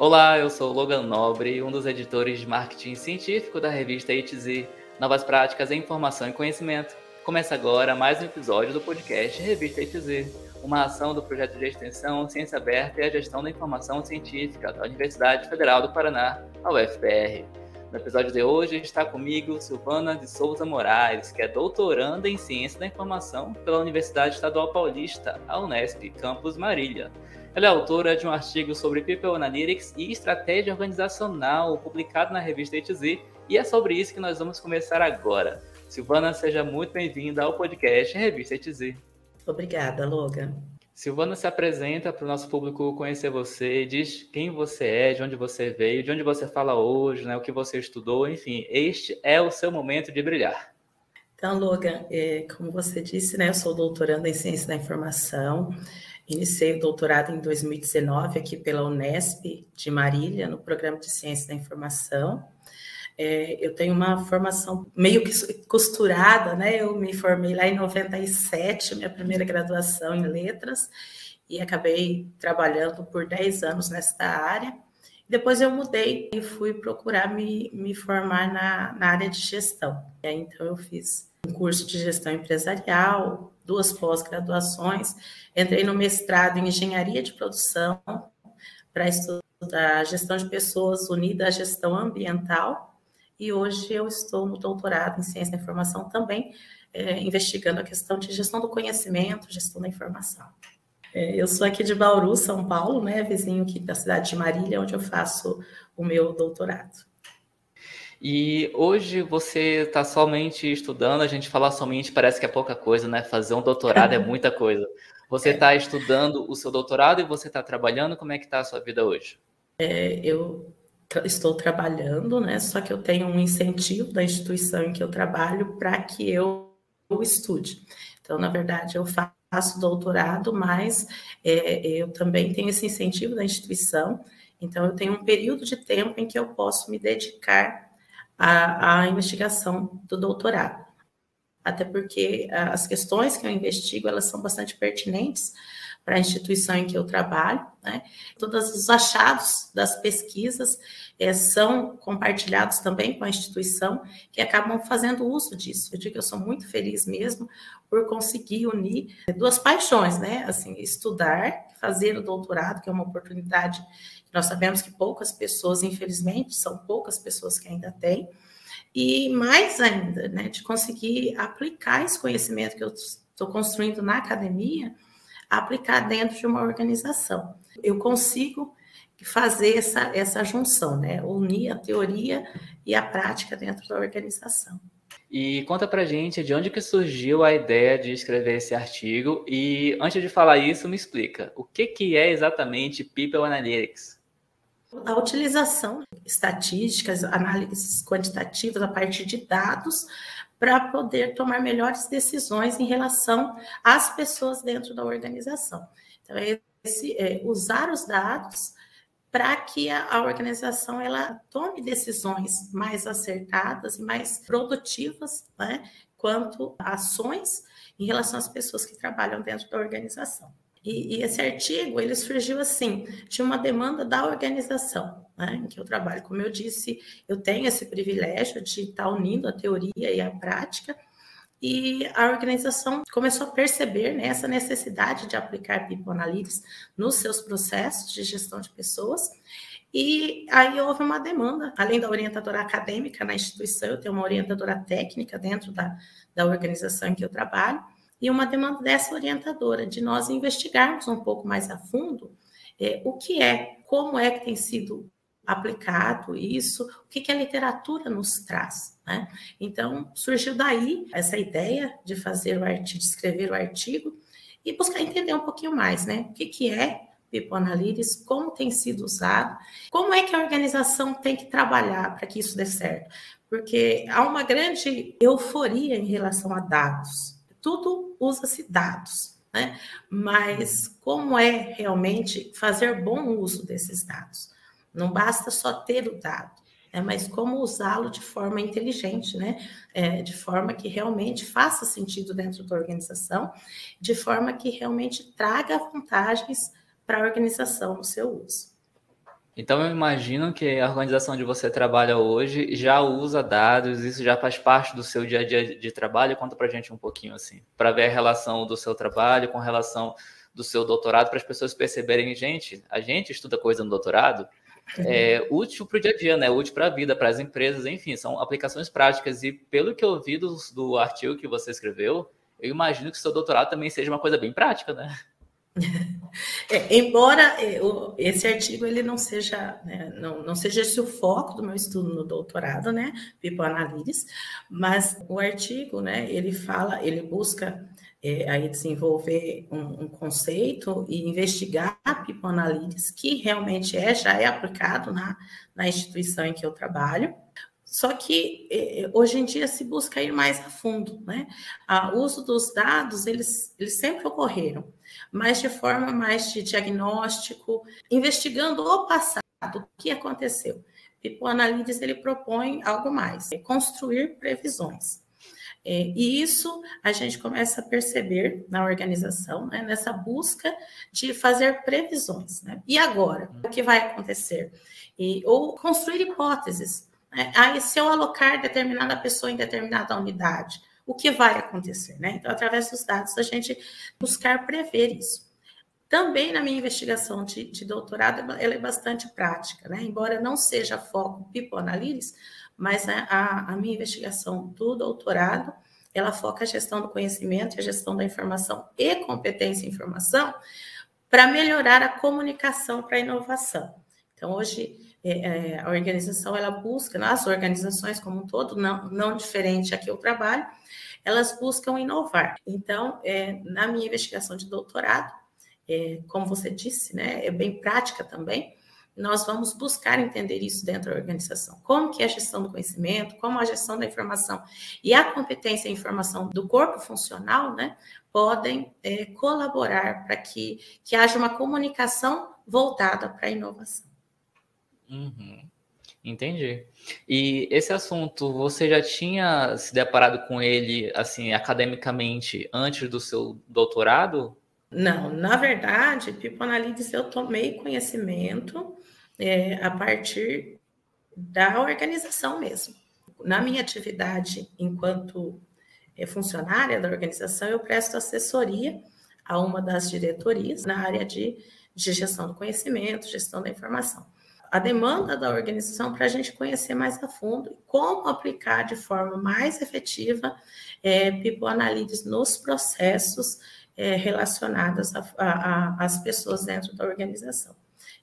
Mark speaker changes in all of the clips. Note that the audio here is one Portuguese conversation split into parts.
Speaker 1: Olá, eu sou Logan Nobre, um dos editores de marketing científico da revista ITZ, Novas Práticas em Informação e Conhecimento. Começa agora mais um episódio do podcast Revista ITZ, uma ação do projeto de extensão Ciência Aberta e a Gestão da Informação Científica da Universidade Federal do Paraná, a UFPR. No episódio de hoje está comigo Silvana de Souza Moraes, que é doutoranda em Ciência da Informação pela Universidade Estadual Paulista, a Unesp, campus Marília. Ela é autora de um artigo sobre People Analytics e estratégia organizacional, publicado na revista ETZ, e é sobre isso que nós vamos começar agora. Silvana, seja muito bem-vinda ao podcast Revista ETZ.
Speaker 2: Obrigada, Logan.
Speaker 1: Silvana se apresenta para o nosso público conhecer você, diz quem você é, de onde você veio, de onde você fala hoje, né, o que você estudou, enfim, este é o seu momento de brilhar.
Speaker 2: Então, Logan, é, como você disse, né, eu sou doutoranda em Ciência da Informação, Iniciei o doutorado em 2019 aqui pela Unesp de Marília, no programa de Ciência da Informação. É, eu tenho uma formação meio que costurada, né? Eu me formei lá em 97, minha primeira graduação em letras, e acabei trabalhando por 10 anos nesta área. Depois eu mudei e fui procurar me, me formar na, na área de gestão. Então eu fiz um curso de gestão empresarial, duas pós-graduações, entrei no mestrado em engenharia de produção para estudar gestão de pessoas unida à gestão ambiental, e hoje eu estou no doutorado em ciência da informação também, é, investigando a questão de gestão do conhecimento, gestão da informação. É, eu sou aqui de Bauru, São Paulo, né, vizinho aqui da cidade de Marília, onde eu faço o meu doutorado.
Speaker 1: E hoje você está somente estudando, a gente falar somente parece que é pouca coisa, né? Fazer um doutorado é muita coisa. Você está estudando o seu doutorado e você está trabalhando, como é que está a sua vida hoje?
Speaker 2: É, eu estou trabalhando, né? Só que eu tenho um incentivo da instituição em que eu trabalho para que eu estude. Então, na verdade, eu faço doutorado, mas é, eu também tenho esse incentivo da instituição. Então, eu tenho um período de tempo em que eu posso me dedicar a, a investigação do doutorado. Até porque as questões que eu investigo, elas são bastante pertinentes para a instituição em que eu trabalho, né? Todos os achados das pesquisas é, são compartilhados também com a instituição, que acabam fazendo uso disso. Eu digo que eu sou muito feliz mesmo por conseguir unir duas paixões, né? Assim, estudar, fazer o doutorado, que é uma oportunidade nós sabemos que poucas pessoas, infelizmente, são poucas pessoas que ainda têm, e mais ainda, né, de conseguir aplicar esse conhecimento que eu estou construindo na academia, aplicar dentro de uma organização. Eu consigo fazer essa, essa junção, né, unir a teoria e a prática dentro da organização.
Speaker 1: E conta pra gente de onde que surgiu a ideia de escrever esse artigo e antes de falar isso, me explica, o que que é exatamente People Analytics?
Speaker 2: A utilização de estatísticas, análises quantitativas a partir de dados para poder tomar melhores decisões em relação às pessoas dentro da organização. Então, é esse, é, usar os dados para que a, a, organização ela tome decisões mais acertadas e mais produtivas, né, quanto a ações em relação às pessoas que trabalham dentro da organização. E, e, esse artigo ele surgiu assim de uma demanda da organização né, em que eu trabalho. Como eu disse, eu tenho esse privilégio de estar unindo a teoria e a prática. E a organização começou a perceber né, essa necessidade de aplicar People Analytics nos seus processos de gestão de pessoas. E aí houve uma demanda, além da orientadora acadêmica na instituição, eu tenho uma orientadora técnica dentro da, da organização em que eu trabalho, e uma demanda dessa orientadora, de nós investigarmos um pouco mais a fundo é, o que é, como é que tem sido aplicado isso, o que, que a literatura nos traz. Né? Então, surgiu daí essa ideia de fazer o artigo, de escrever o artigo e buscar entender um pouquinho mais, né? O que, que é People Analytics, como tem sido usado, como é que a organização tem que trabalhar para que isso dê certo. Porque há uma grande euforia em relação a dados tudo usa-se dados, né? Mas como é realmente fazer bom uso desses dados? Não basta só ter o dado, né? mas como usá-lo de forma inteligente, né? É, de forma que realmente faça sentido dentro da organização, de forma que realmente traga vantagens para a organização no seu uso.
Speaker 1: Então eu imagino que a organização onde você trabalha hoje já usa dados, isso já faz parte do seu dia a dia de trabalho. Conta pra gente um pouquinho assim, para ver a relação do seu trabalho com relação do seu doutorado, para as pessoas perceberem, gente, a gente estuda coisa no doutorado, é útil para o dia a dia, né? Útil para a vida, para as empresas, enfim, são aplicações práticas. E pelo que eu vi do, do artigo que você escreveu, eu imagino que seu doutorado também seja uma coisa bem prática, né?
Speaker 2: É, embora é, esse artigo ele não seja né, não, não seja esse o foco do meu estudo no doutorado, né, People Analytics, mas o artigo, né, ele fala, ele busca é, aí desenvolver um, um, conceito e investigar a People Analytics, que realmente é já é aplicado na, na instituição em que eu trabalho. Só que eh, hoje em dia se busca ir mais a fundo, né? O uso dos dados, eles, eles sempre ocorreram, mas de forma mais de diagnóstico, investigando o passado, o que aconteceu. O Analytics, ele propõe algo mais, é construir previsões. É, e isso a gente começa a perceber na organização, né, nessa busca de fazer previsões. Né? E agora, o que vai acontecer? E, ou construir hipóteses né? Aí, se eu alocar determinada pessoa em determinada unidade, o que vai acontecer? Né? Então, através dos dados, a gente buscar prever isso. Também na minha investigação de, de doutorado, ela é bastante prática, né? embora não seja foco People Analytics, mas a, a minha investigação do doutorado, ela foca a gestão do conhecimento, a gestão da informação e competência em informação para melhorar a comunicação para a inovação. Então, hoje, é, é, a organização ela busca, nas organizações como um todo, não, não diferente aqui eu trabalho, elas buscam inovar. Então, é, na minha investigação de doutorado, é, como você disse, né, é bem prática também, nós vamos buscar entender isso dentro da organização. Como que é a gestão do conhecimento, como a gestão da informação e a competência e informação do corpo funcional, né, podem é, colaborar para que, que haja uma comunicação voltada para a inovação.
Speaker 1: Uhum. Entendi. E esse assunto, você já tinha se deparado com ele, assim, academicamente antes do seu doutorado?
Speaker 2: Não, na verdade, Analytics eu tomei conhecimento é, a partir da organização mesmo. Na minha atividade enquanto é, funcionária da organização, eu presto assessoria a uma das diretorias na área de, de gestão do conhecimento, gestão da informação a demanda da organização para a gente conhecer mais a fundo como aplicar de forma mais efetiva é, People Analytics nos processos é, relacionados às pessoas dentro da organização.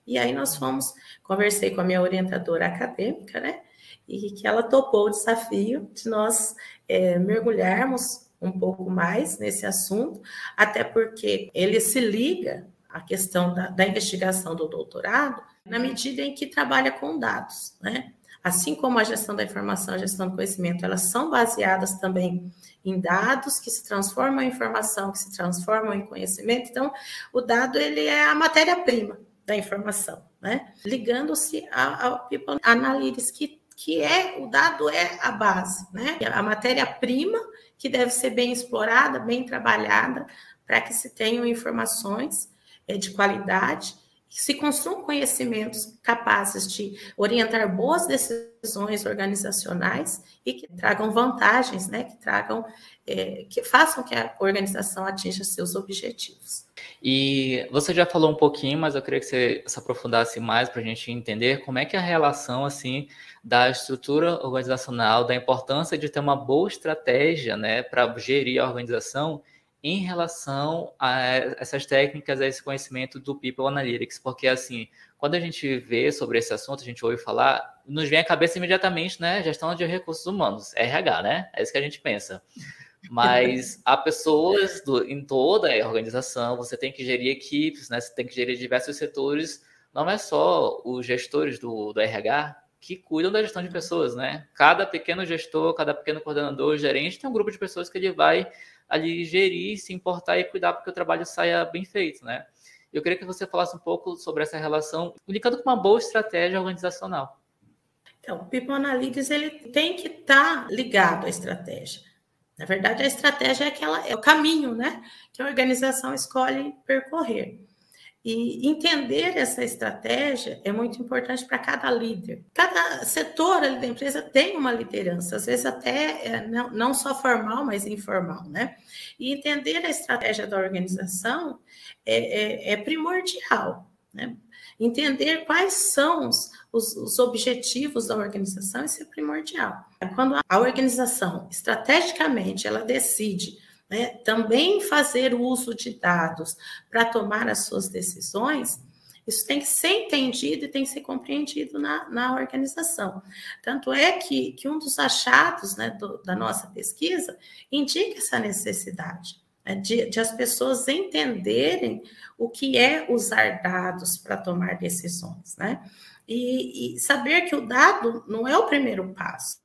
Speaker 2: E aí nós fomos, conversei com a minha orientadora acadêmica, né? E que ela topou o desafio de nós é, mergulharmos um pouco mais nesse assunto, até porque ele se liga à questão da, da investigação do doutorado, na medida em que trabalha com dados, né? Assim como a gestão da informação, a gestão do conhecimento, elas são baseadas também em dados que se transformam em informação, que se transformam em conhecimento. Então, o dado ele é a matéria-prima da informação, né? Ligando-se ao People Analytics, que, que é o dado é a base, né? A matéria-prima que deve ser bem explorada, bem trabalhada, para que se tenham informações é, de qualidade se construam conhecimentos capazes de orientar boas decisões organizacionais e que tragam vantagens, né, que tragam, é, que façam que a organização atinja seus objetivos.
Speaker 1: E você já falou um pouquinho, mas eu queria que você se aprofundasse mais para a gente entender como é que é a relação assim da estrutura organizacional, da importância de ter uma boa estratégia, né, para gerir a organização em relação a essas técnicas, a esse conhecimento do People Analytics, porque assim, quando a gente vê sobre esse assunto, a gente ouve falar, nos vem à cabeça imediatamente, né, gestão de recursos humanos, RH, né? É isso que a gente pensa. Mas há pessoas do, em toda a organização, você tem que gerir equipes, né? Você tem que gerir diversos setores. Não é só os gestores do, do RH que cuidam da gestão de pessoas, né? Cada pequeno gestor, cada pequeno coordenador, gerente tem um grupo de pessoas que ele vai ali gerir, se importar e cuidar para que o trabalho saia bem feito, né? Eu queria que você falasse um pouco sobre essa relação, linkando com uma boa estratégia organizacional.
Speaker 2: Então, o People Analytics ele tem que estar tá ligado à estratégia. Na verdade, a estratégia é aquela é o caminho, né, que a organização escolhe percorrer. E entender essa estratégia é muito importante para cada líder. Cada setor ali da empresa tem uma liderança, às vezes até é, não, só formal, mas informal, né? E entender a estratégia da organização é, é, é primordial, né? Entender quais são os, os, os, objetivos da organização, isso é primordial. Quando a organização, estrategicamente, ela decide né, também fazer uso de dados para tomar as suas decisões, isso tem que ser entendido e tem que ser compreendido na, na organização. Tanto é que, que um dos achados né, do, da nossa pesquisa indica essa necessidade né, de, de as pessoas entenderem o que é usar dados para tomar decisões, né? E, e saber que o dado não é o primeiro passo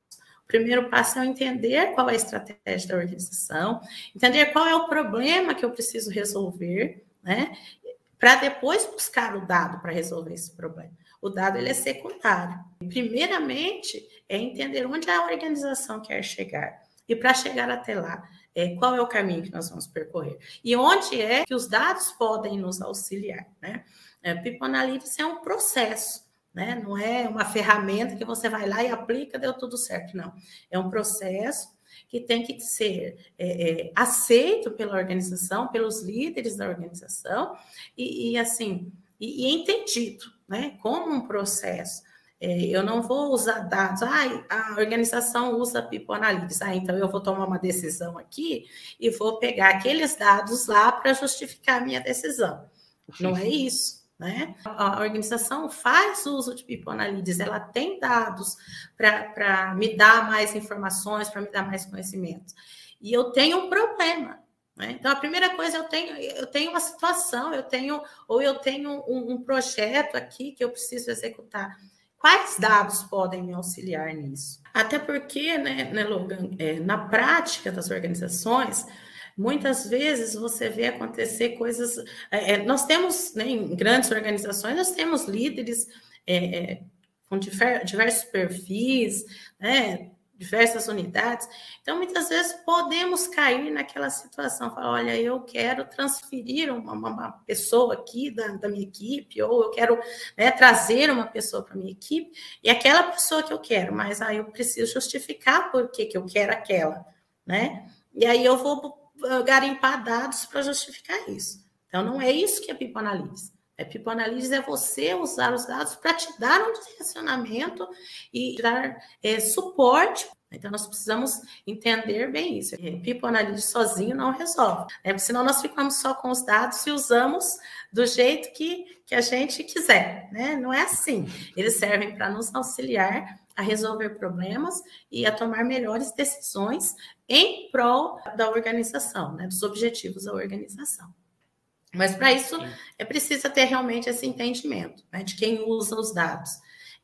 Speaker 2: primeiro passo é entender qual é a estratégia da organização, entender qual é o problema que eu preciso resolver, né? Para depois buscar o dado para resolver esse problema. O dado ele é secundário. Primeiramente, é entender onde a organização quer chegar. E para chegar até lá, é, qual é o caminho que nós vamos percorrer? E onde é que os dados podem nos auxiliar, né? É, People Analytics é um processo né? Não é uma ferramenta que você vai lá e aplica, deu tudo certo, não. É um processo que tem que ser é, é, aceito pela organização, pelos líderes da organização, e, e assim, e, e, entendido, né? Como um processo. É, eu não vou usar dados, ah, a organização usa People Analytics, ah, então eu vou tomar uma decisão aqui e vou pegar aqueles dados lá para justificar a minha decisão. Não é isso. Né? A organização faz uso de People Analytics, ela tem dados para me dar mais informações, para me dar mais conhecimento. E eu tenho um problema. Né? Então, a primeira coisa, eu tenho, eu tenho uma situação, eu tenho, ou eu tenho um, um projeto aqui que eu preciso executar. Quais dados podem me auxiliar nisso? Até porque, né, né Logan, é, na prática das organizações, Muitas vezes você vê acontecer coisas. É, é, nós temos, né, em grandes organizações, nós temos líderes é, é com diversos perfis, né, diversas unidades. Então, muitas vezes podemos cair naquela situação, falar, olha, eu quero transferir uma, uma pessoa aqui da, da, minha equipe, ou eu quero né, trazer uma pessoa para minha equipe, e aquela pessoa que eu quero, mas aí eu preciso justificar por que, que eu quero aquela, né? E aí eu vou garimpar dados para justificar isso. Então, não é isso que é Analytics. É Analytics é você usar os dados para te dar um direcionamento e dar é, suporte. Então, nós precisamos entender bem isso. É, Analytics sozinho não resolve. Né? Senão, nós ficamos só com os dados e usamos do jeito que, que a gente quiser. Né? Não é assim. Eles servem para nos auxiliar a resolver problemas e a tomar melhores decisões em prol da organização, né, dos objetivos da organização. Mas para isso é preciso ter realmente esse entendimento né, de quem usa os dados,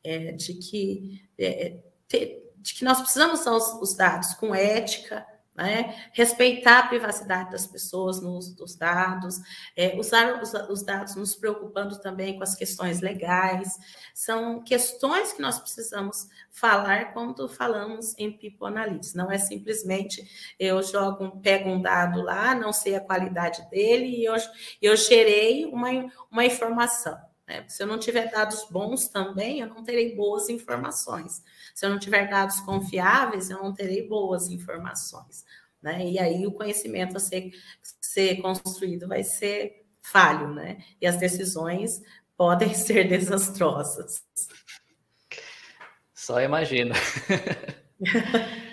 Speaker 2: é, de, que, é, ter, de que nós precisamos usar os, os dados com ética, né? Respeitar a privacidade das pessoas no uso dos dados, é, usar os, os, dados nos preocupando também com as questões legais, são questões que nós precisamos falar quando falamos em People Analytics. Não é simplesmente eu jogo, pego um dado lá, não sei a qualidade dele e eu, eu gerei uma, uma informação. Né? Se eu não tiver dados bons também, eu não terei boas informações. Se eu não tiver dados confiáveis, eu não terei boas informações. Né? E aí o conhecimento a ser, ser construído vai ser falho, né? E as decisões podem ser desastrosas.
Speaker 1: Só imagina.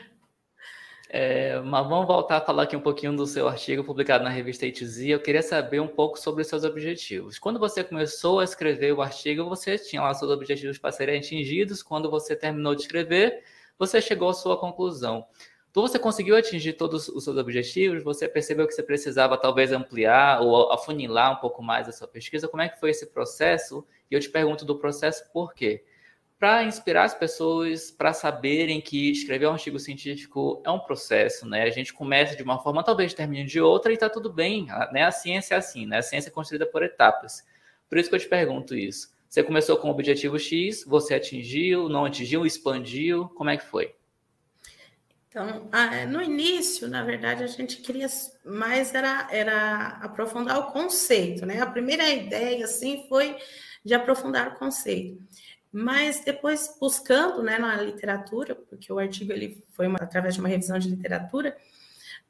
Speaker 1: É, mas vamos voltar a falar aqui um pouquinho do seu artigo publicado na revista ITZ. Eu queria saber um pouco sobre seus objetivos. Quando você começou a escrever o artigo, você tinha lá seus objetivos para serem atingidos. Quando você terminou de escrever, você chegou à sua conclusão. Então, você conseguiu atingir todos os seus objetivos? Você percebeu que você precisava talvez ampliar ou afunilar um pouco mais a sua pesquisa? Como é que foi esse processo? E eu te pergunto do processo por quê? Para inspirar as pessoas para saberem que escrever um artigo científico é um processo, né? A gente começa de uma forma, talvez termine de outra e está tudo bem, né? A ciência é assim, né? A ciência é construída por etapas. Por isso que eu te pergunto isso. Você começou com o objetivo X, você atingiu, não atingiu, expandiu, como é que foi?
Speaker 2: Então, no início, na verdade, a gente queria mais era, era aprofundar o conceito, né? A primeira ideia, assim, foi de aprofundar o conceito. Mas depois, buscando né, na literatura, porque o artigo ele foi uma, através de uma revisão de literatura,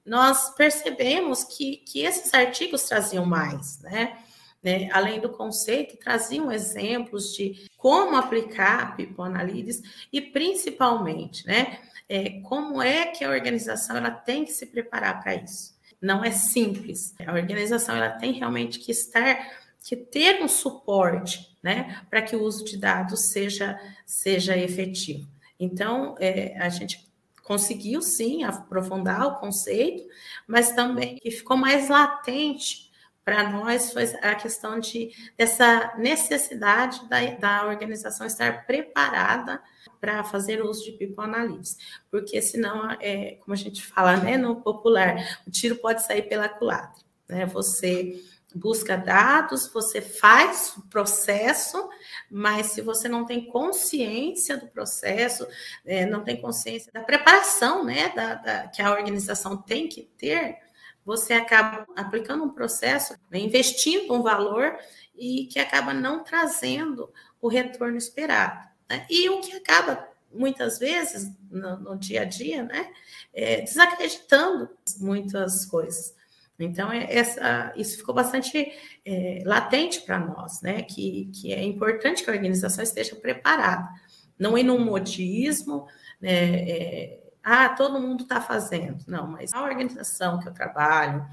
Speaker 2: nós percebemos que, que esses artigos traziam mais, né? né? Além do conceito, traziam exemplos de como aplicar a Analytics e, principalmente, né? É, como é que a organização ela tem que se preparar para isso. Não é simples. A organização ela tem realmente que estar que ter um suporte, né, para que o uso de dados seja, seja efetivo. Então, é, a gente conseguiu sim aprofundar o conceito, mas também que ficou mais latente para nós foi a questão de dessa necessidade da, da organização estar preparada para fazer uso de People Analytics, porque senão, é, como a gente fala né, no popular, o tiro pode sair pela culatra. Né? Você busca dados, você faz o processo, mas se você não tem consciência do processo, é, não tem consciência da preparação né, da, da, que a organização tem que ter, você acaba aplicando um processo, né, investindo um valor e que acaba não trazendo o retorno esperado. Né? E o que acaba muitas vezes no, no dia a dia, né, é, desacreditando muitas coisas. Então, é essa, isso ficou bastante é, latente para nós, né? Que, que é importante que a organização esteja preparada, não ir num modismo, né? É, ah, todo mundo está fazendo. Não, mas a organização que eu trabalho,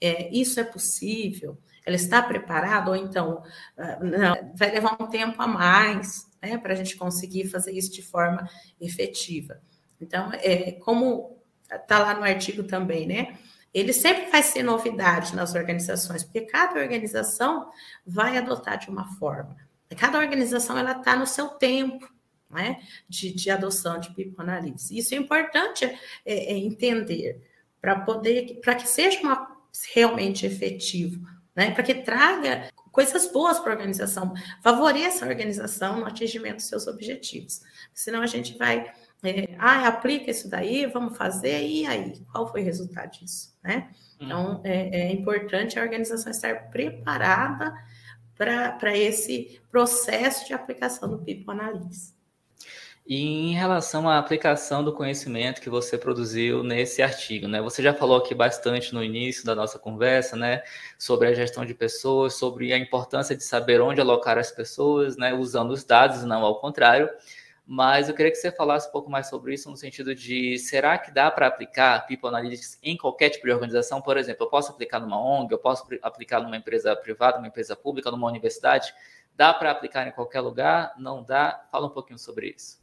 Speaker 2: é, isso é possível? Ela está preparada? Ou então, ah, não, vai levar um tempo a mais né, para a gente conseguir fazer isso de forma efetiva. Então, é, como está lá no artigo também, né? Ele sempre vai ser novidade nas organizações, porque cada organização vai adotar de uma forma. Cada organização ela está no seu tempo né, de, de adoção de analytics. Isso é importante é, é entender para poder, para que seja uma, realmente efetivo, né, para que traga coisas boas para a organização, favoreça a organização no atingimento dos seus objetivos. Senão a gente vai é, ah, aplica isso daí, vamos fazer, e aí? Qual foi o resultado disso? Né? Então, uhum. é, é importante a organização estar preparada para esse processo de aplicação do People Analytics.
Speaker 1: E em relação à aplicação do conhecimento que você produziu nesse artigo, né? Você já falou aqui bastante no início da nossa conversa, né? Sobre a gestão de pessoas, sobre a importância de saber onde alocar as pessoas, né? Usando os dados, não ao contrário mas eu queria que você falasse um pouco mais sobre isso no sentido de será que dá para aplicar People Analytics em qualquer tipo de organização? Por exemplo, eu posso aplicar numa ONG, eu posso aplicar numa empresa privada, numa empresa pública, numa universidade? Dá para aplicar em qualquer lugar? Não dá? Fala um pouquinho sobre isso.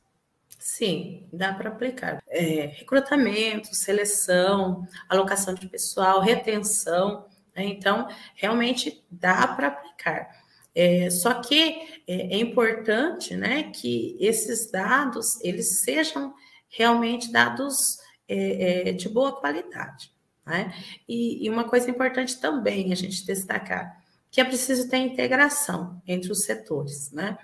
Speaker 2: Sim, dá para aplicar. É, recrutamento, seleção, alocação de pessoal, retenção. Né? Então, realmente dá para aplicar. É, só que é, é, importante né, que esses dados eles sejam realmente dados é, é, de boa qualidade. Né? E, e uma coisa importante também a gente destacar, que é preciso ter integração entre os setores. Né?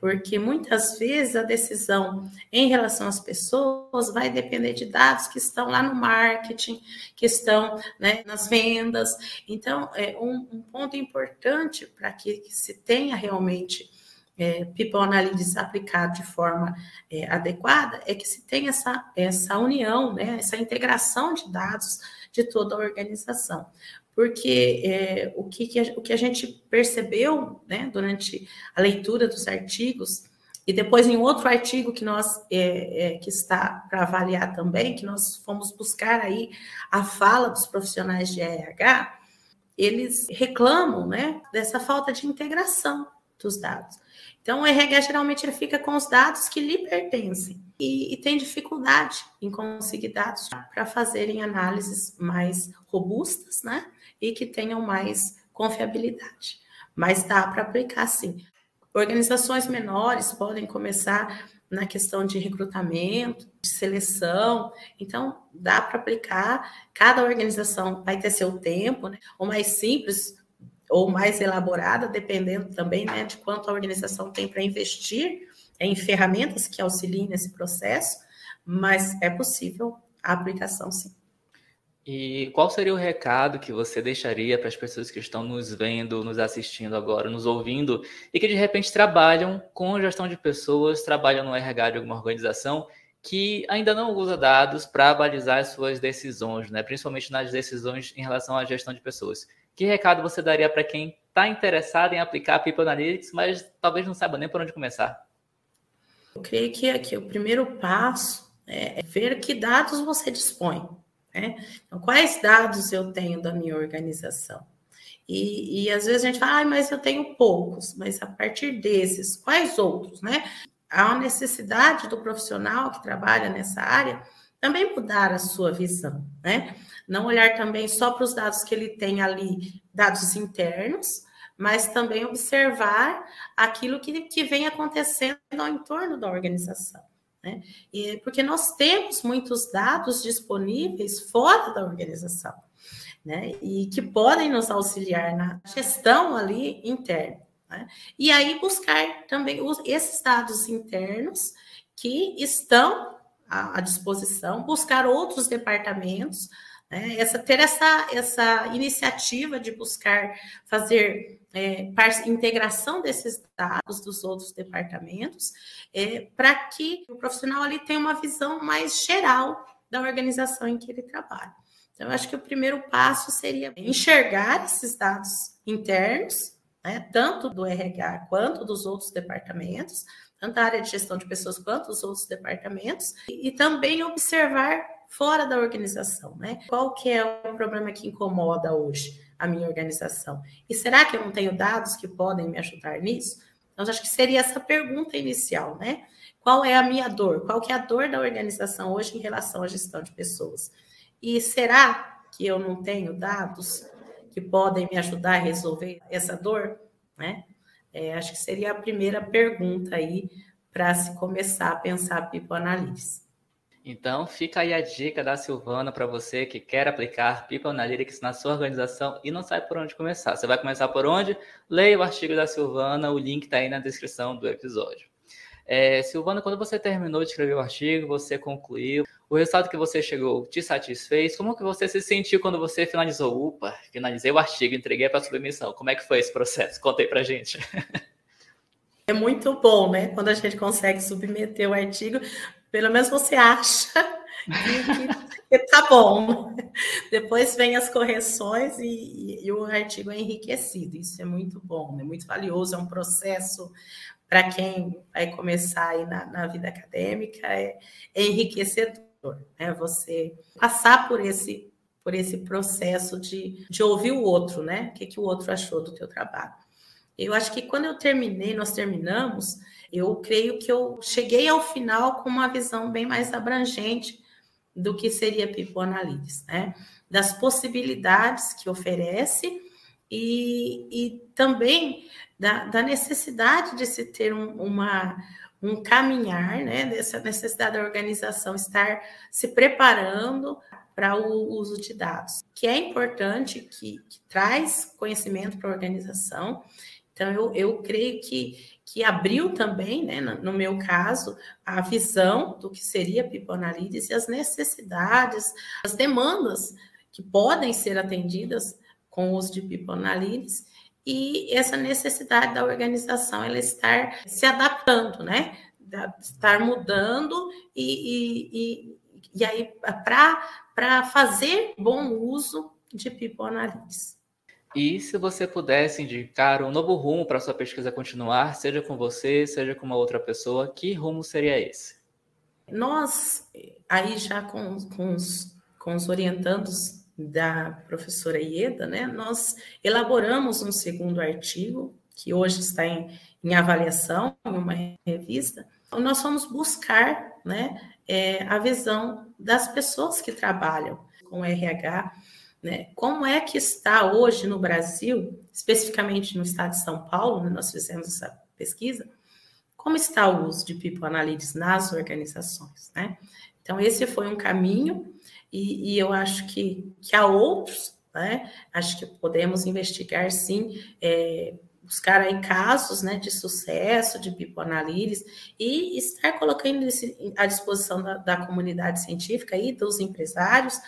Speaker 2: Porque muitas vezes a decisão em relação às pessoas vai depender de dados que estão lá no marketing, que estão né, nas vendas. Então, é um, um ponto importante para que, que, se tenha realmente é, People Analytics aplicado de forma é, adequada é que se tenha essa, essa união, né, essa integração de dados de toda a organização porque é, o, que, que a, o que a gente percebeu né, durante a leitura dos artigos, e depois em outro artigo que nós é, é, que está para avaliar também, que nós fomos buscar aí a fala dos profissionais de RH, eles reclamam né, dessa falta de integração dos dados. Então, o RH geralmente ele fica com os dados que lhe pertencem e, e tem dificuldade em conseguir dados para fazerem análises mais robustas, né? E que tenham mais confiabilidade. Mas dá para aplicar sim. Organizações menores podem começar na questão de recrutamento, de seleção. Então, dá para aplicar. Cada organização vai ter seu tempo, né? ou mais simples ou mais elaborada, dependendo também né, de quanto a organização tem para investir em ferramentas que auxiliem nesse processo, mas é possível a aplicação, sim.
Speaker 1: E qual seria o recado que você deixaria para as pessoas que estão nos vendo, nos assistindo agora, nos ouvindo e que de repente trabalham com gestão de pessoas, trabalham no RH de alguma organização que ainda não usa dados para balizar as suas decisões, né? principalmente nas decisões em relação à gestão de pessoas? Que recado você daria para quem está interessado em aplicar People Analytics, mas talvez não saiba nem por onde começar?
Speaker 2: Eu creio que aqui o primeiro passo é ver que dados você dispõe. Né? Então, quais dados eu tenho da minha organização? E, e às vezes a gente fala, ah, mas eu tenho poucos, mas a partir desses, quais outros, né? Há uma necessidade do profissional que trabalha nessa área também mudar a sua visão, né? Não olhar também só para os dados que ele tem ali, dados internos, mas também observar aquilo que, que vem acontecendo ao entorno da organização. Né? E, porque nós temos muitos dados disponíveis fora da organização, né? E que podem nos auxiliar na gestão ali interna. Né? E aí buscar também os, esses dados internos que estão à, à disposição, buscar outros departamentos, né? essa, ter essa, essa iniciativa de buscar fazer é, integração desses dados dos outros departamentos, é, para que o profissional ali tenha uma visão mais geral da organização em que ele trabalha. Então, eu acho que o primeiro passo seria enxergar esses dados internos, né, tanto do RH quanto dos outros departamentos, tanto a área de gestão de pessoas quanto os outros departamentos, e, e também observar fora da organização, né? Qual que é o problema que incomoda hoje? a minha organização? E será que eu não tenho dados que podem me ajudar nisso? Então, acho que seria essa pergunta inicial, né? Qual é a minha dor? Qual que é a dor da organização hoje em relação à gestão de pessoas? E será que eu não tenho dados que podem me ajudar a resolver essa dor? Né? É, acho que seria a primeira pergunta aí para se começar a pensar Analytics.
Speaker 1: Então, fica aí a dica da Silvana para você que quer aplicar People Analytics na sua organização e não sabe por onde começar. Você vai começar por onde? Leia o artigo da Silvana, o link está aí na descrição do episódio. É, Silvana, quando você terminou de escrever o artigo, você concluiu, o resultado que você chegou te satisfez? Como que você se sentiu quando você finalizou? Upa, finalizei o artigo, entreguei para submissão. Como é que foi esse processo? Conta aí para gente.
Speaker 2: É muito bom, né? Quando a gente consegue submeter o artigo, pelo menos você acha que, que, tá bom. Depois vem as correções e, e, o artigo é enriquecido. Isso é muito bom, é muito valioso, é um processo para quem vai começar aí na, na vida acadêmica, é, é enriquecedor, né? Você passar por esse por esse processo de, de ouvir o outro, né? O que, que o outro achou do teu trabalho. Eu acho que quando eu terminei, nós terminamos, eu creio que eu cheguei ao final com uma visão bem mais abrangente do que seria People Analytics, né? Das possibilidades que oferece e, e também da, da, necessidade de se ter um, uma, um caminhar, né? Dessa necessidade da organização estar se preparando para o uso de dados, que é importante, que, que traz conhecimento para a organização. Então, eu, eu creio que que abriu também, né, no meu caso, a visão do que seria Analytics e as necessidades, as demandas que podem ser atendidas com o uso de Analytics e essa necessidade da organização ela estar se adaptando, né, estar mudando e, e, e, e aí para fazer bom uso de Analytics.
Speaker 1: E se você pudesse indicar um novo rumo para sua pesquisa continuar, seja com você, seja com uma outra pessoa, que rumo seria esse?
Speaker 2: Nós, aí já com, com, os, com os orientandos da professora Ieda, né, nós elaboramos um segundo artigo, que hoje está em, em avaliação, em uma revista. Nós vamos buscar né, é, a visão das pessoas que trabalham com RH, né? Como é que está hoje no Brasil, especificamente no estado de São Paulo, né, nós fizemos essa pesquisa, como está o uso de People Analytics nas organizações? Né? Então, esse foi um caminho, e, e eu acho que, que há outros, né? acho que podemos investigar, sim, é, buscar aí casos né, de sucesso de pipoanalíris e estar colocando isso à disposição da, da comunidade científica e dos empresários,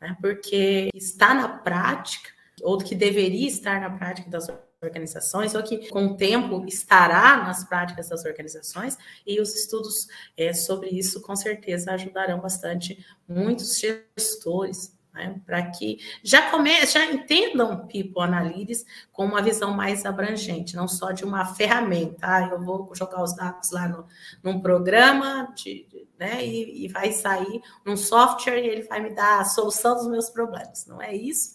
Speaker 2: né, porque está na prática, ou que deveria estar na prática das organizações, ou que com o tempo estará nas práticas das organizações, e os estudos é, sobre isso com certeza ajudarão bastante muitos gestores né, para que já comece, já entendam People Analytics com uma visão mais abrangente, não só de uma ferramenta. Ah, eu vou jogar os dados lá no, num programa de, né, e, e vai sair num software e ele vai me dar a solução dos meus problemas. Não é isso.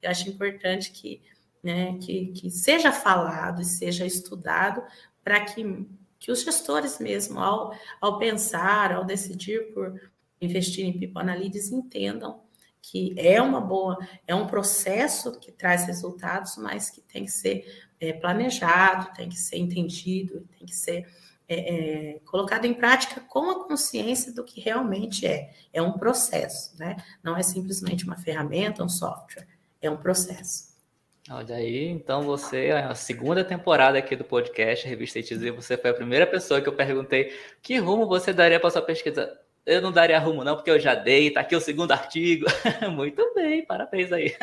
Speaker 2: Eu acho importante que, né, que, que seja falado e seja estudado para que, que os gestores mesmo, ao, ao pensar, ao decidir por investir em People Analytics, entendam que é uma boa, é um processo que traz resultados, mas que tem que ser é, planejado, tem que ser entendido, tem que ser é, é, colocado em prática com a consciência do que realmente é. É um processo, né? Não é simplesmente uma ferramenta, um software, é um processo.
Speaker 1: Olha aí, então você, a segunda temporada aqui do podcast Revista ITZ, você foi a primeira pessoa que eu perguntei que rumo você daria para sua pesquisa eu não daria rumo, não, porque eu já dei, tá aqui o segundo artigo. Muito bem, parabéns aí.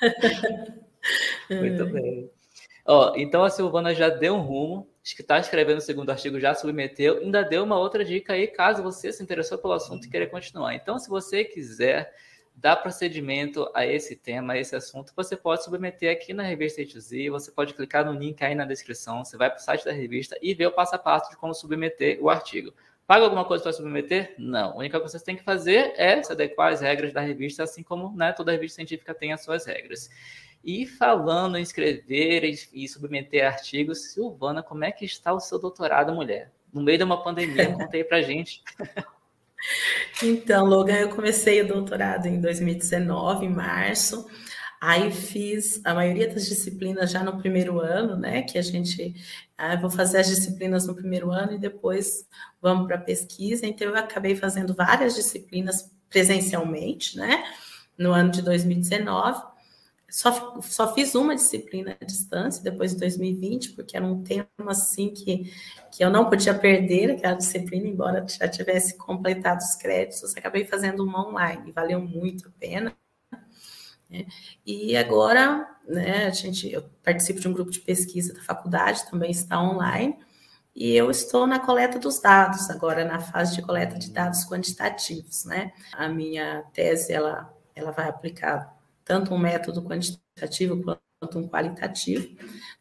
Speaker 1: Muito bem. Ó, então a Silvana já deu um rumo, que está escrevendo o segundo artigo, já submeteu, ainda deu uma outra dica aí, caso você se interessou pelo assunto e queira continuar. Então, se você quiser dar procedimento a esse tema, a esse assunto, você pode submeter aqui na revista A2Z, você pode clicar no link aí na descrição, você vai para o site da revista e ver o passo a passo de como submeter o artigo. Paga alguma coisa para submeter? Não. A única coisa que você tem que fazer é se adequar às regras da revista, assim como né, toda revista científica tem as suas regras. E falando em escrever e submeter artigos, Silvana, como é que está o seu doutorado, mulher? No meio de uma pandemia, contei para gente.
Speaker 2: Então, Logan, eu comecei o doutorado em 2019, em março. Aí fiz a maioria das disciplinas já no primeiro ano, né? Que a gente ah, vou fazer as disciplinas no primeiro ano e depois vamos para a pesquisa. Então, eu acabei fazendo várias disciplinas presencialmente, né? No ano de 2019. Só, só fiz uma disciplina à distância, depois de 2020, porque era um tema assim que, que eu não podia perder aquela disciplina, embora já tivesse completado os créditos. Acabei fazendo uma online, valeu muito a pena. E agora, né, a gente, eu participo de um grupo de pesquisa da faculdade, também está online, e eu estou na coleta dos dados, agora na fase de coleta de dados quantitativos, né? A minha tese, ela, ela vai aplicar tanto um método quantitativo quanto um qualitativo,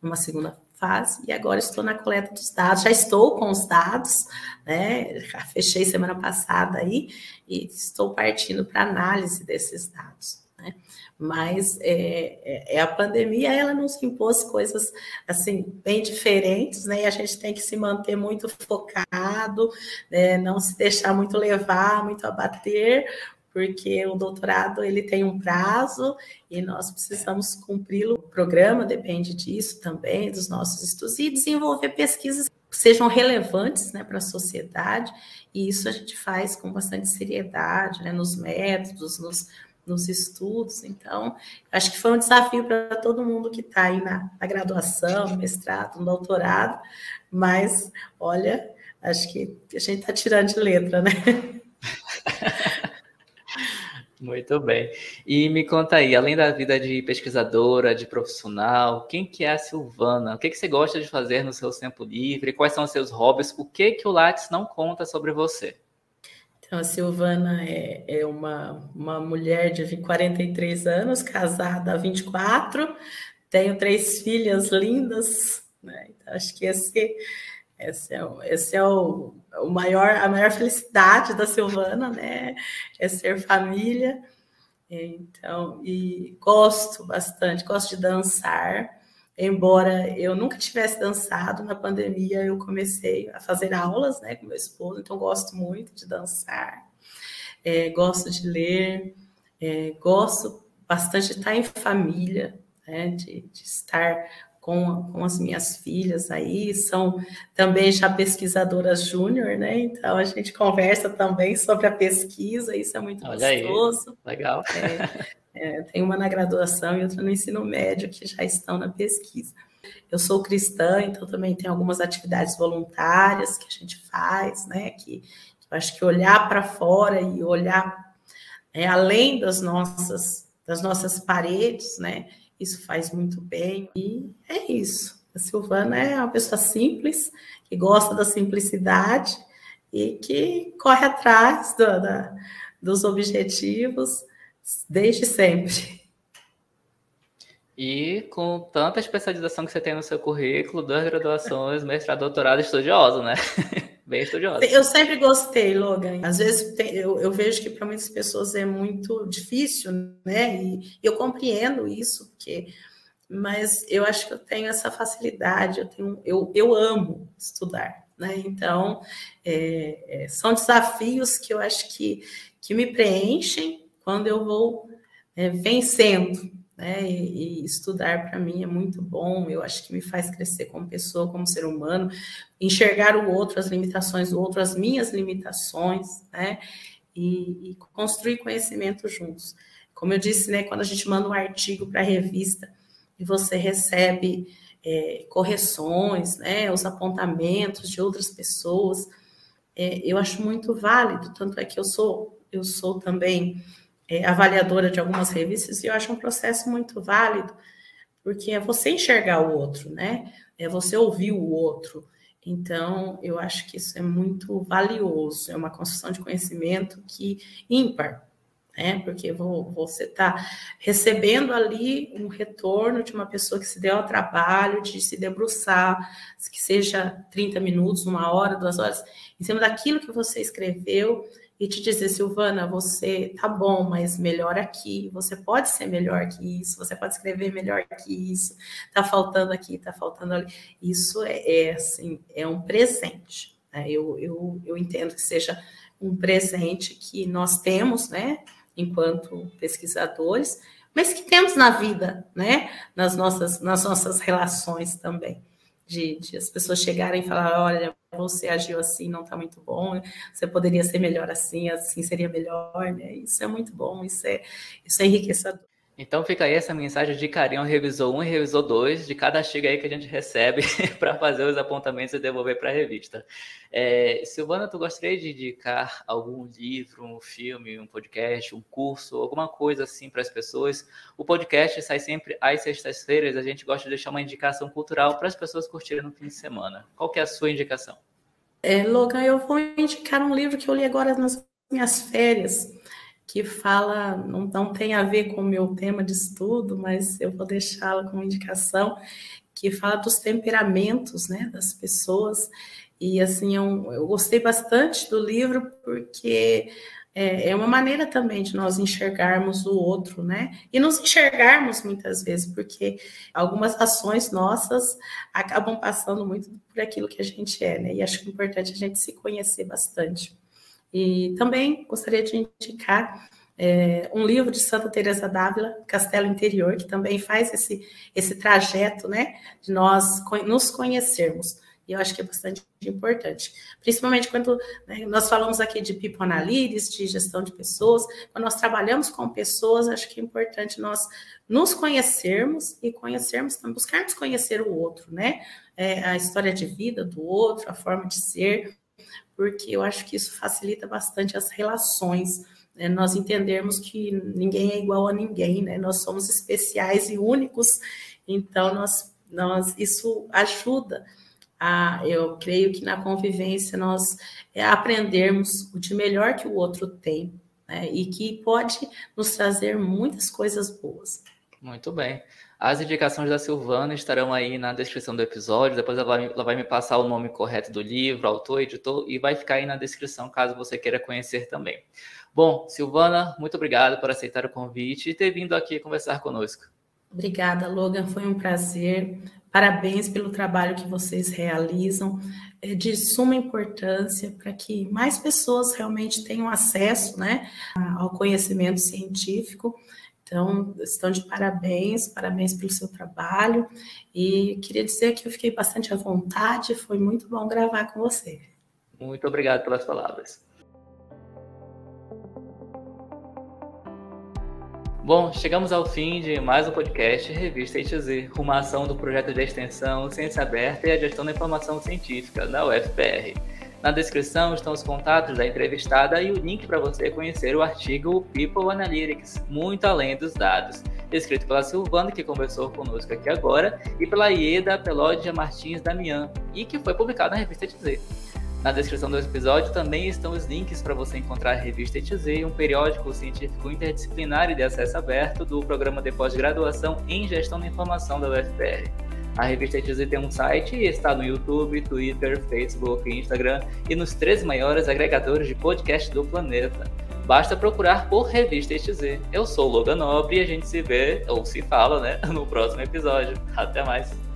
Speaker 2: numa segunda fase, e agora estou na coleta dos dados, já estou com os dados, né? Já fechei semana passada aí, e estou partindo para análise desses dados, né? mas é, é, é, a pandemia ela nos impôs coisas assim bem diferentes, né? E a gente tem que se manter muito focado, né? não se deixar muito levar, muito abater, porque o doutorado ele tem um prazo e nós precisamos cumpri-lo. O programa depende disso também, dos nossos estudos e desenvolver pesquisas que sejam relevantes né, para a sociedade, e isso a gente faz com bastante seriedade, né, nos métodos, nos nos estudos. Então, acho que foi um desafio para todo mundo que está aí na, na, graduação, mestrado, no doutorado, mas olha, acho que a gente está tirando de letra, né?
Speaker 1: Muito bem. E me conta aí, além da vida de pesquisadora, de profissional, quem que é a Silvana? O que, que você gosta de fazer no seu tempo livre? Quais são os seus hobbies? O que que o Lattes não conta sobre você?
Speaker 2: Então, a Silvana é, é uma, uma mulher de 43 anos, casada há 24, tenho três filhas lindas, né? Então, acho que esse, esse é, esse é o, o maior, a maior felicidade da Silvana, né? É ser família. Então, e gosto bastante, gosto de dançar. Embora eu nunca tivesse dançado, na pandemia eu comecei a fazer aulas né, com meu esposo, então gosto muito de dançar, é, gosto de ler, é, gosto bastante de estar em família, né, de, de estar com, com, as minhas filhas aí, são também já pesquisadoras júnior, né? Então a gente conversa também sobre a pesquisa, isso é muito Olha gostoso.
Speaker 1: Aí, legal.
Speaker 2: É, é, tem uma na graduação e outra no ensino médio que já estão na pesquisa. eu sou cristã, então também tem algumas atividades voluntárias que a gente faz, né? Que, eu acho que olhar para fora e olhar é, além das nossas, das nossas paredes, né? Isso faz muito bem. E é isso. A Silvana é uma pessoa simples, que gosta da simplicidade e que corre atrás do, da, dos objetivos desde sempre.
Speaker 1: E com tanta especialização que você tem no seu currículo, duas graduações, mestrado, doutorado, estudioso, né? Bem estudiosa.
Speaker 2: Eu sempre gostei, Logan. Às vezes tem, eu, eu, vejo que para muitas pessoas é muito difícil, né? E eu compreendo isso, porque, mas eu acho que eu tenho essa facilidade, eu, tenho, eu, eu amo estudar, né? Então, é, é, são desafios que eu acho que, que me preenchem quando eu vou é, vencendo, né? E, e estudar para mim é muito bom, eu acho que me faz crescer como pessoa, como ser humano, enxergar o outro, as limitações do outro, as minhas limitações, né? E, e construir conhecimento juntos. Como eu disse, né? Quando a gente manda um artigo para a revista e você recebe é, correções, né? Os apontamentos de outras pessoas, é, eu acho muito válido. Tanto é que eu sou, eu sou também é, avaliadora de algumas revistas, e eu acho um processo muito válido, porque é você enxergar o outro, né? É você ouvir o outro. Então, eu acho que isso é muito valioso, é uma construção de conhecimento que ímpar, né? Porque você está recebendo ali um retorno de uma pessoa que se deu ao trabalho de se debruçar, que seja 30 minutos, uma hora, duas horas, em cima daquilo que você escreveu e te dizer, Silvana, você tá bom, mas melhor aqui, você pode ser melhor que isso, você pode escrever melhor que isso, tá faltando aqui, tá faltando ali. Isso é, é assim, é um presente. Né? Eu, eu, eu entendo que seja um presente que nós temos, né, enquanto pesquisadores, mas que temos na vida, né, nas nossas, nas nossas relações também de, de, as pessoas chegarem e falar, olha, você agiu assim, não está muito bom, você poderia ser melhor assim, assim seria melhor, né? Isso é muito bom, isso é, isso é enriquecedor.
Speaker 1: Então fica aí essa mensagem de carinho revisor 1 e revisor 2, de cada chega aí que a gente recebe para fazer os apontamentos e devolver para a revista. É, Silvana, tu gostaria de indicar algum livro, um filme, um podcast, um curso, alguma coisa assim para as pessoas? O podcast sai sempre às sextas-feiras, a gente gosta de deixar uma indicação cultural para as pessoas curtirem no fim de semana. Qual que é a sua indicação?
Speaker 2: É, Logan, eu vou indicar um livro que eu li agora nas minhas férias, que fala, não, não tem a ver com o meu tema de estudo, mas eu vou deixá-la como indicação, que fala dos temperamentos né, das pessoas. E assim, eu, eu gostei bastante do livro, porque é, é, uma maneira também de nós enxergarmos o outro, né? E nos enxergarmos muitas vezes, porque algumas ações nossas acabam passando muito por aquilo que a gente é, né? E acho é importante a gente se conhecer bastante. E também gostaria de indicar é, um livro de Santa Teresa d'Ávila, Castelo Interior, que também faz esse, esse trajeto, né, de nós nos conhecermos. E eu acho que é bastante importante, principalmente quando né, nós falamos aqui de analytics, de gestão de pessoas, quando nós trabalhamos com pessoas, acho que é importante nós nos conhecermos e conhecermos, buscarmos conhecer o outro, né? É, a história de vida do outro, a forma de ser, porque eu acho que isso facilita bastante as relações. Né? Nós entendermos que ninguém é igual a ninguém, né? Nós somos especiais e únicos, então nós, nós isso ajuda a, eu creio que na convivência nós é, aprendermos o de melhor que o outro tem, né? E que pode nos trazer muitas coisas boas.
Speaker 1: Muito bem. As indicações da Silvana estarão aí na descrição do episódio. Depois ela vai, ela vai, me passar o nome correto do livro, autor, editor, e vai ficar aí na descrição caso você queira conhecer também. Bom, Silvana, muito obrigado por aceitar o convite e ter vindo aqui conversar conosco.
Speaker 2: Obrigada, Logan. Foi um prazer. Parabéns pelo trabalho que vocês realizam. É de suma importância para que mais pessoas realmente tenham acesso né, ao conhecimento científico então, estão de parabéns, parabéns pelo seu trabalho. E queria dizer que eu fiquei bastante à vontade, foi muito bom gravar com você.
Speaker 1: Muito obrigado pelas palavras. Bom, chegamos ao fim de mais um podcast Revista ITZ, uma ação do projeto de extensão Ciência Aberta e a Gestão da Informação Científica da UFPR. Na descrição estão os contatos da entrevistada e o link para você conhecer o artigo People Analytics, muito além dos dados, escrito pela Silvana, que conversou conosco aqui agora, e pela Ieda Pelódia Martins Damian, e que foi publicado na revista ITZ. Na descrição do episódio também estão os links para você encontrar a revista ETZ, um periódico científico interdisciplinar e de acesso aberto do programa de pós-graduação em Gestão da Informação da UFPR. A revista ETZ tem um site e está no YouTube, Twitter, Facebook, Instagram e nos três maiores agregadores de podcast do planeta. Basta procurar por Revista ETZ. Eu sou o Logan Nobre e a gente se vê, ou se fala, né, no próximo episódio. Até mais!